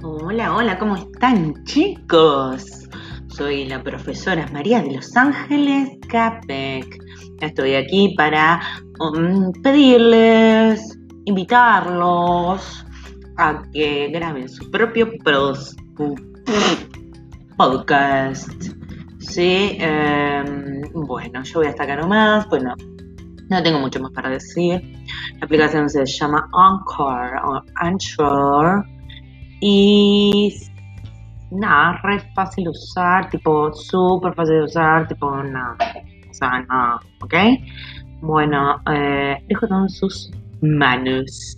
Hola, hola, ¿cómo están chicos? Soy la profesora María de Los Ángeles Capec. Estoy aquí para um, pedirles, invitarlos a que graben su propio podcast. Sí, em, bueno, yo voy hasta acá nomás. Bueno, no tengo mucho más para decir. La aplicación se llama Anchor o Anchor. Y nada, re fácil de usar, tipo súper fácil de usar, tipo nada. O sea, nada, ¿ok? Bueno, eh, dejo sus manos.